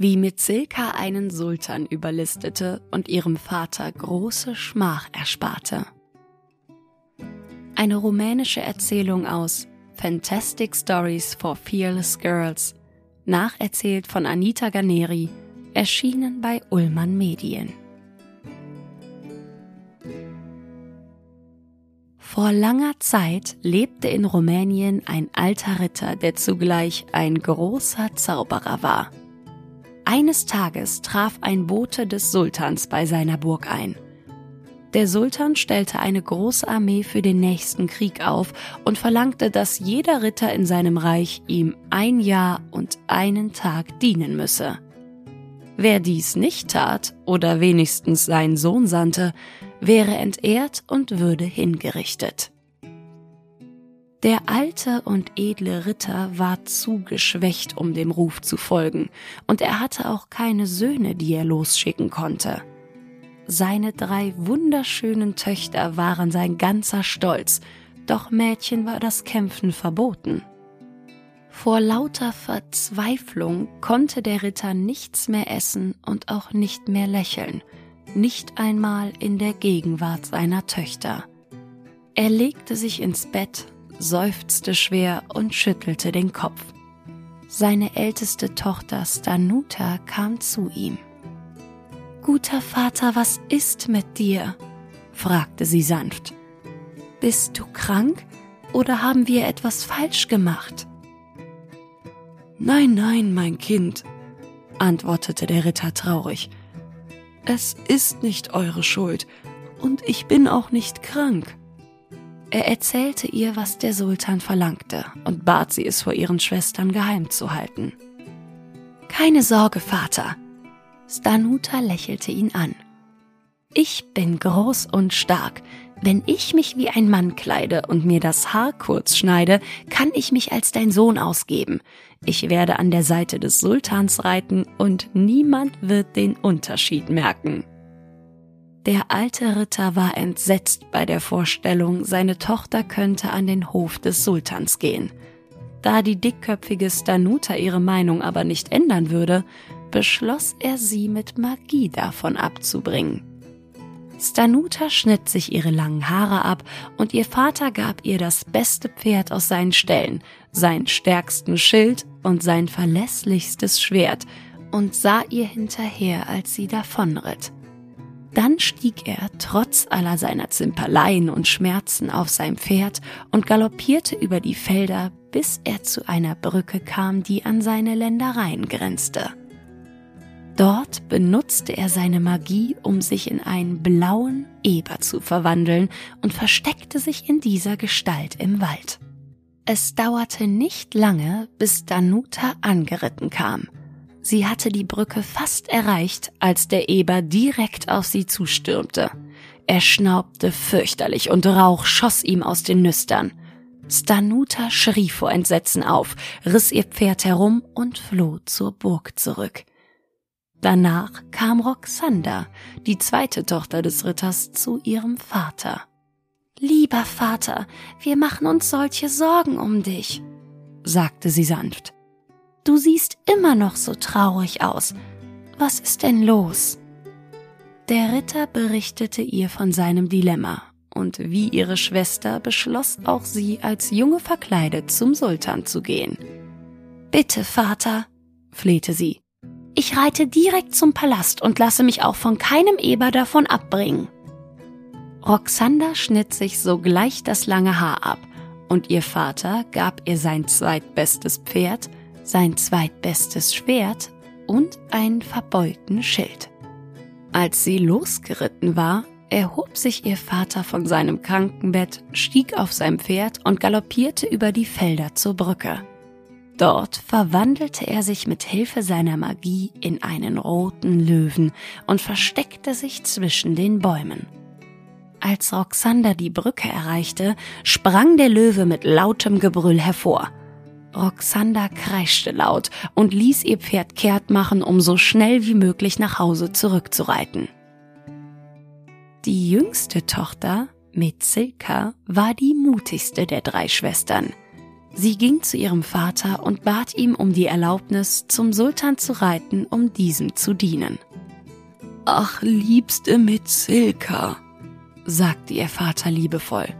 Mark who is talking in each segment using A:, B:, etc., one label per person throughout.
A: wie Mitzilka einen Sultan überlistete und ihrem Vater große Schmach ersparte. Eine rumänische Erzählung aus Fantastic Stories for Fearless Girls, nacherzählt von Anita Ganeri, erschienen bei Ullmann Medien. Vor langer Zeit lebte in Rumänien ein alter Ritter, der zugleich ein großer Zauberer war. Eines Tages traf ein Bote des Sultans bei seiner Burg ein. Der Sultan stellte eine große Armee für den nächsten Krieg auf und verlangte, dass jeder Ritter in seinem Reich ihm ein Jahr und einen Tag dienen müsse. Wer dies nicht tat oder wenigstens seinen Sohn sandte, wäre entehrt und würde hingerichtet. Der alte und edle Ritter war zu geschwächt, um dem Ruf zu folgen, und er hatte auch keine Söhne, die er losschicken konnte. Seine drei wunderschönen Töchter waren sein ganzer Stolz, doch Mädchen war das Kämpfen verboten. Vor lauter Verzweiflung konnte der Ritter nichts mehr essen und auch nicht mehr lächeln, nicht einmal in der Gegenwart seiner Töchter. Er legte sich ins Bett, seufzte schwer und schüttelte den Kopf. Seine älteste Tochter Stanuta kam zu ihm. Guter Vater, was ist mit dir? fragte sie sanft. Bist du krank oder haben wir etwas falsch gemacht?
B: Nein, nein, mein Kind, antwortete der Ritter traurig. Es ist nicht eure Schuld und ich bin auch nicht krank.
A: Er erzählte ihr, was der Sultan verlangte und bat sie, es vor ihren Schwestern geheim zu halten. Keine Sorge, Vater. Stanuta lächelte ihn an. Ich bin groß und stark. Wenn ich mich wie ein Mann kleide und mir das Haar kurz schneide, kann ich mich als dein Sohn ausgeben. Ich werde an der Seite des Sultans reiten und niemand wird den Unterschied merken. Der alte Ritter war entsetzt bei der Vorstellung, seine Tochter könnte an den Hof des Sultans gehen. Da die dickköpfige Stanuta ihre Meinung aber nicht ändern würde, beschloss er sie mit Magie davon abzubringen. Stanuta schnitt sich ihre langen Haare ab und ihr Vater gab ihr das beste Pferd aus seinen Ställen, seinen stärksten Schild und sein verlässlichstes Schwert und sah ihr hinterher, als sie davonritt. Dann stieg er trotz aller seiner Zimperleien und Schmerzen auf sein Pferd und galoppierte über die Felder, bis er zu einer Brücke kam, die an seine Ländereien grenzte. Dort benutzte er seine Magie, um sich in einen blauen Eber zu verwandeln und versteckte sich in dieser Gestalt im Wald. Es dauerte nicht lange, bis Danuta angeritten kam. Sie hatte die Brücke fast erreicht, als der Eber direkt auf sie zustürmte. Er schnaubte fürchterlich und Rauch schoss ihm aus den Nüstern. Stanuta schrie vor Entsetzen auf, riss ihr Pferd herum und floh zur Burg zurück. Danach kam Roxanda, die zweite Tochter des Ritters, zu ihrem Vater. Lieber Vater, wir machen uns solche Sorgen um dich, sagte sie sanft. Du siehst immer noch so traurig aus. Was ist denn los? Der Ritter berichtete ihr von seinem Dilemma, und wie ihre Schwester beschloss auch sie als Junge verkleidet zum Sultan zu gehen. Bitte, Vater, flehte sie, ich reite direkt zum Palast und lasse mich auch von keinem Eber davon abbringen. Roxander schnitt sich sogleich das lange Haar ab und ihr Vater gab ihr sein zweitbestes Pferd, sein zweitbestes Schwert und einen verbeulten Schild. Als sie losgeritten war, erhob sich ihr Vater von seinem Krankenbett, stieg auf sein Pferd und galoppierte über die Felder zur Brücke. Dort verwandelte er sich mit Hilfe seiner Magie in einen roten Löwen und versteckte sich zwischen den Bäumen. Als Roxander die Brücke erreichte, sprang der Löwe mit lautem Gebrüll hervor. Roxander kreischte laut und ließ ihr Pferd kehrt machen, um so schnell wie möglich nach Hause zurückzureiten. Die jüngste Tochter, Metzilka, war die mutigste der drei Schwestern. Sie ging zu ihrem Vater und bat ihm um die Erlaubnis, zum Sultan zu reiten, um diesem zu dienen.
B: Ach, liebste Mitzilka, sagte ihr Vater liebevoll,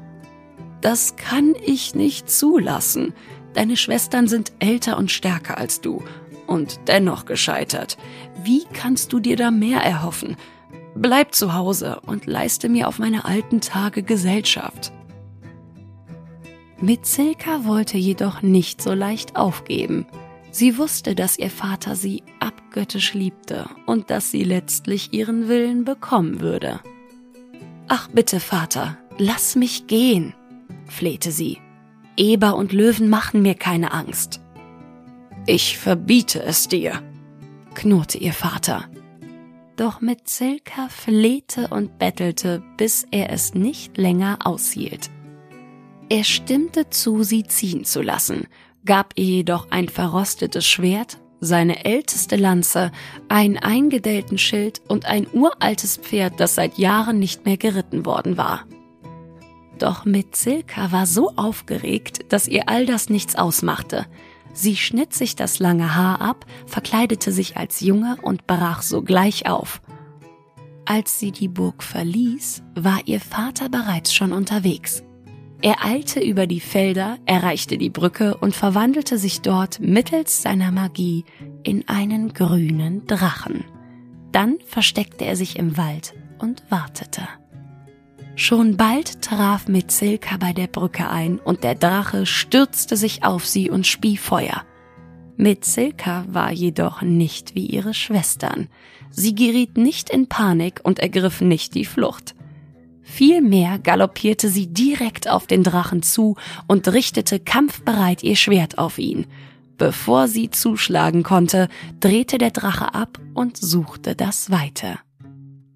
B: das kann ich nicht zulassen. Deine Schwestern sind älter und stärker als du und dennoch gescheitert. Wie kannst du dir da mehr erhoffen? Bleib zu Hause und leiste mir auf meine alten Tage Gesellschaft.
A: Mitzilka wollte jedoch nicht so leicht aufgeben. Sie wusste, dass ihr Vater sie abgöttisch liebte und dass sie letztlich ihren Willen bekommen würde. Ach bitte, Vater, lass mich gehen, flehte sie. Eber und Löwen machen mir keine Angst.
B: Ich verbiete es dir, knurrte ihr Vater.
A: Doch mit Zilka flehte und bettelte, bis er es nicht länger aushielt. Er stimmte zu, sie ziehen zu lassen, gab ihr jedoch ein verrostetes Schwert, seine älteste Lanze, einen eingedellten Schild und ein uraltes Pferd, das seit Jahren nicht mehr geritten worden war. Doch mit Silka war so aufgeregt, dass ihr all das nichts ausmachte. Sie schnitt sich das lange Haar ab, verkleidete sich als Junge und brach sogleich auf. Als sie die Burg verließ, war ihr Vater bereits schon unterwegs. Er eilte über die Felder, erreichte die Brücke und verwandelte sich dort mittels seiner Magie in einen grünen Drachen. Dann versteckte er sich im Wald und wartete. Schon bald traf Metzelka bei der Brücke ein und der Drache stürzte sich auf sie und spie Feuer. Metzelka war jedoch nicht wie ihre Schwestern. Sie geriet nicht in Panik und ergriff nicht die Flucht. Vielmehr galoppierte sie direkt auf den Drachen zu und richtete kampfbereit ihr Schwert auf ihn. Bevor sie zuschlagen konnte, drehte der Drache ab und suchte das Weite.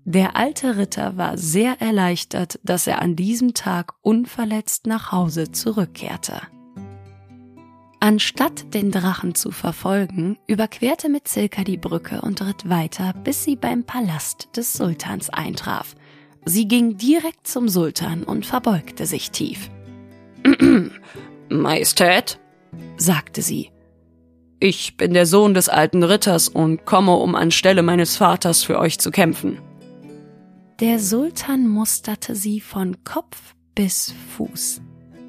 A: Der alte Ritter war sehr erleichtert, dass er an diesem Tag unverletzt nach Hause zurückkehrte. Anstatt den Drachen zu verfolgen, überquerte Mitzilka die Brücke und ritt weiter, bis sie beim Palast des Sultans eintraf. Sie ging direkt zum Sultan und verbeugte sich tief.
B: Majestät, sagte sie, ich bin der Sohn des alten Ritters und komme, um anstelle meines Vaters für euch zu kämpfen.
A: Der Sultan musterte sie von Kopf bis Fuß.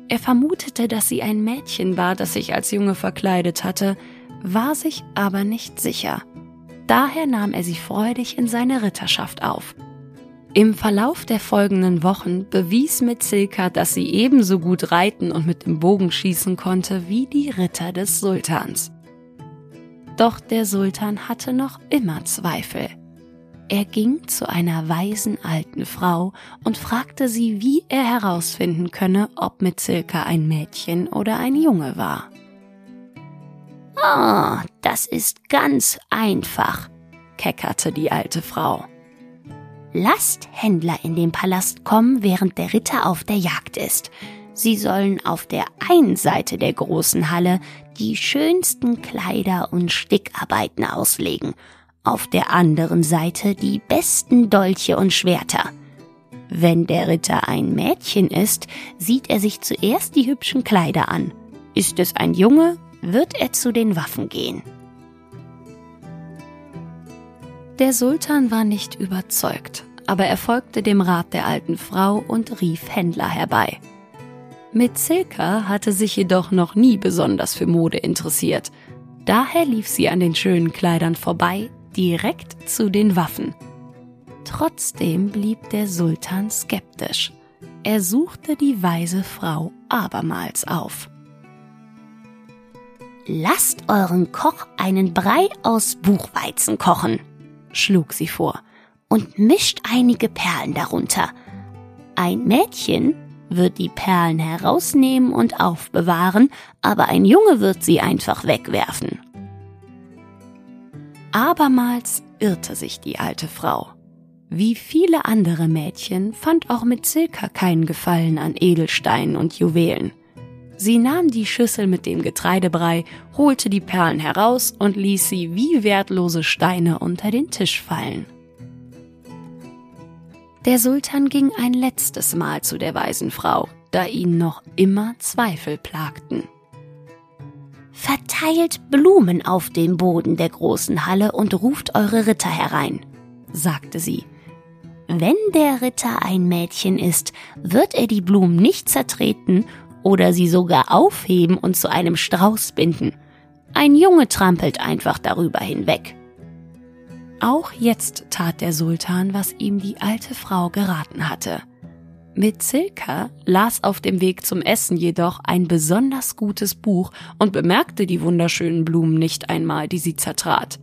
A: Er vermutete, dass sie ein Mädchen war, das sich als Junge verkleidet hatte, war sich aber nicht sicher. Daher nahm er sie freudig in seine Ritterschaft auf. Im Verlauf der folgenden Wochen bewies Mitzilka, dass sie ebenso gut reiten und mit dem Bogen schießen konnte wie die Ritter des Sultans. Doch der Sultan hatte noch immer Zweifel. Er ging zu einer weisen alten Frau und fragte sie, wie er herausfinden könne, ob Mitzilka ein Mädchen oder ein Junge war.
C: Oh, das ist ganz einfach, keckerte die alte Frau. Lasst Händler in den Palast kommen, während der Ritter auf der Jagd ist. Sie sollen auf der einen Seite der großen Halle die schönsten Kleider und Stickarbeiten auslegen auf der anderen Seite die besten Dolche und Schwerter. Wenn der Ritter ein Mädchen ist, sieht er sich zuerst die hübschen Kleider an. Ist es ein Junge, wird er zu den Waffen gehen.
A: Der Sultan war nicht überzeugt, aber er folgte dem Rat der alten Frau und rief Händler herbei. Mitzilka hatte sich jedoch noch nie besonders für Mode interessiert. Daher lief sie an den schönen Kleidern vorbei, direkt zu den Waffen. Trotzdem blieb der Sultan skeptisch. Er suchte die weise Frau abermals auf.
C: Lasst euren Koch einen Brei aus Buchweizen kochen, schlug sie vor, und mischt einige Perlen darunter. Ein Mädchen wird die Perlen herausnehmen und aufbewahren, aber ein Junge wird sie einfach wegwerfen.
A: Abermals irrte sich die alte Frau. Wie viele andere Mädchen fand auch mit Silka keinen Gefallen an Edelsteinen und Juwelen. Sie nahm die Schüssel mit dem Getreidebrei, holte die Perlen heraus und ließ sie wie wertlose Steine unter den Tisch fallen. Der Sultan ging ein letztes Mal zu der weisen Frau, da ihn noch immer Zweifel plagten.
C: Verteilt Blumen auf dem Boden der großen Halle und ruft eure Ritter herein, sagte sie. Wenn der Ritter ein Mädchen ist, wird er die Blumen nicht zertreten oder sie sogar aufheben und zu einem Strauß binden. Ein Junge trampelt einfach darüber hinweg.
A: Auch jetzt tat der Sultan, was ihm die alte Frau geraten hatte. Mit Silka las auf dem Weg zum Essen jedoch ein besonders gutes Buch und bemerkte die wunderschönen Blumen nicht einmal, die sie zertrat.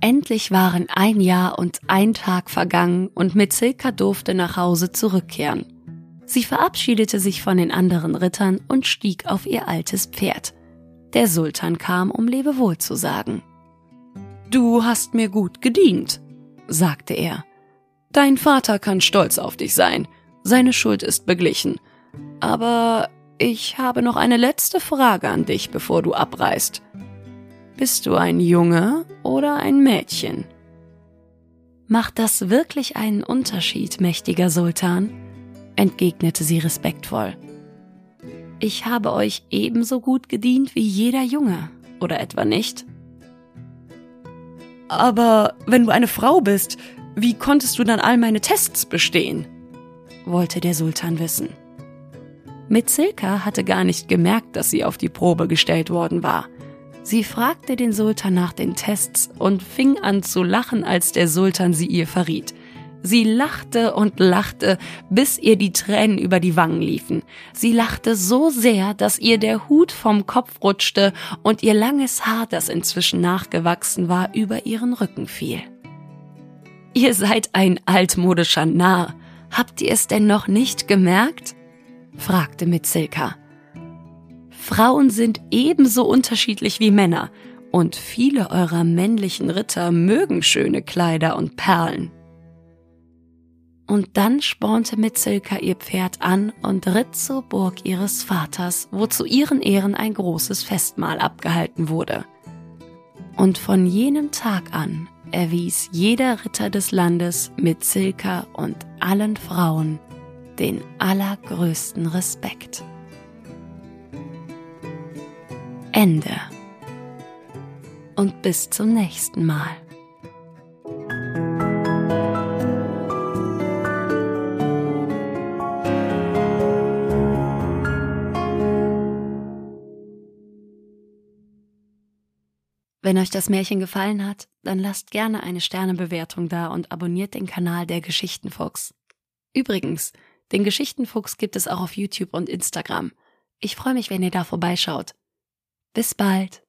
A: Endlich waren ein Jahr und ein Tag vergangen und Mitzilka durfte nach Hause zurückkehren. Sie verabschiedete sich von den anderen Rittern und stieg auf ihr altes Pferd. Der Sultan kam, um Lebewohl zu sagen. Du hast mir gut gedient, sagte er. Dein Vater kann stolz auf dich sein. Seine Schuld ist beglichen. Aber ich habe noch eine letzte Frage an dich, bevor du abreist. Bist du ein Junge oder ein Mädchen? Macht das wirklich einen Unterschied, mächtiger Sultan? entgegnete sie respektvoll. Ich habe euch ebenso gut gedient wie jeder Junge, oder etwa nicht? Aber wenn du eine Frau bist, wie konntest du dann all meine Tests bestehen? wollte der Sultan wissen. Mitzilka hatte gar nicht gemerkt, dass sie auf die Probe gestellt worden war. Sie fragte den Sultan nach den Tests und fing an zu lachen, als der Sultan sie ihr verriet. Sie lachte und lachte, bis ihr die Tränen über die Wangen liefen. Sie lachte so sehr, dass ihr der Hut vom Kopf rutschte und ihr langes Haar, das inzwischen nachgewachsen war, über ihren Rücken fiel. Ihr seid ein altmodischer Narr. Habt ihr es denn noch nicht gemerkt? fragte Mitzilka. Frauen sind ebenso unterschiedlich wie Männer, und viele eurer männlichen Ritter mögen schöne Kleider und Perlen. Und dann spornte Mitzilka ihr Pferd an und ritt zur Burg ihres Vaters, wo zu ihren Ehren ein großes Festmahl abgehalten wurde. Und von jenem Tag an erwies jeder Ritter des Landes Mitzilka und allen Frauen den allergrößten Respekt. Ende. Und bis zum nächsten Mal. Wenn euch das Märchen gefallen hat, dann lasst gerne eine Sternebewertung da und abonniert den Kanal der Geschichtenfuchs. Übrigens, den Geschichtenfuchs gibt es auch auf YouTube und Instagram. Ich freue mich, wenn ihr da vorbeischaut. Bis bald.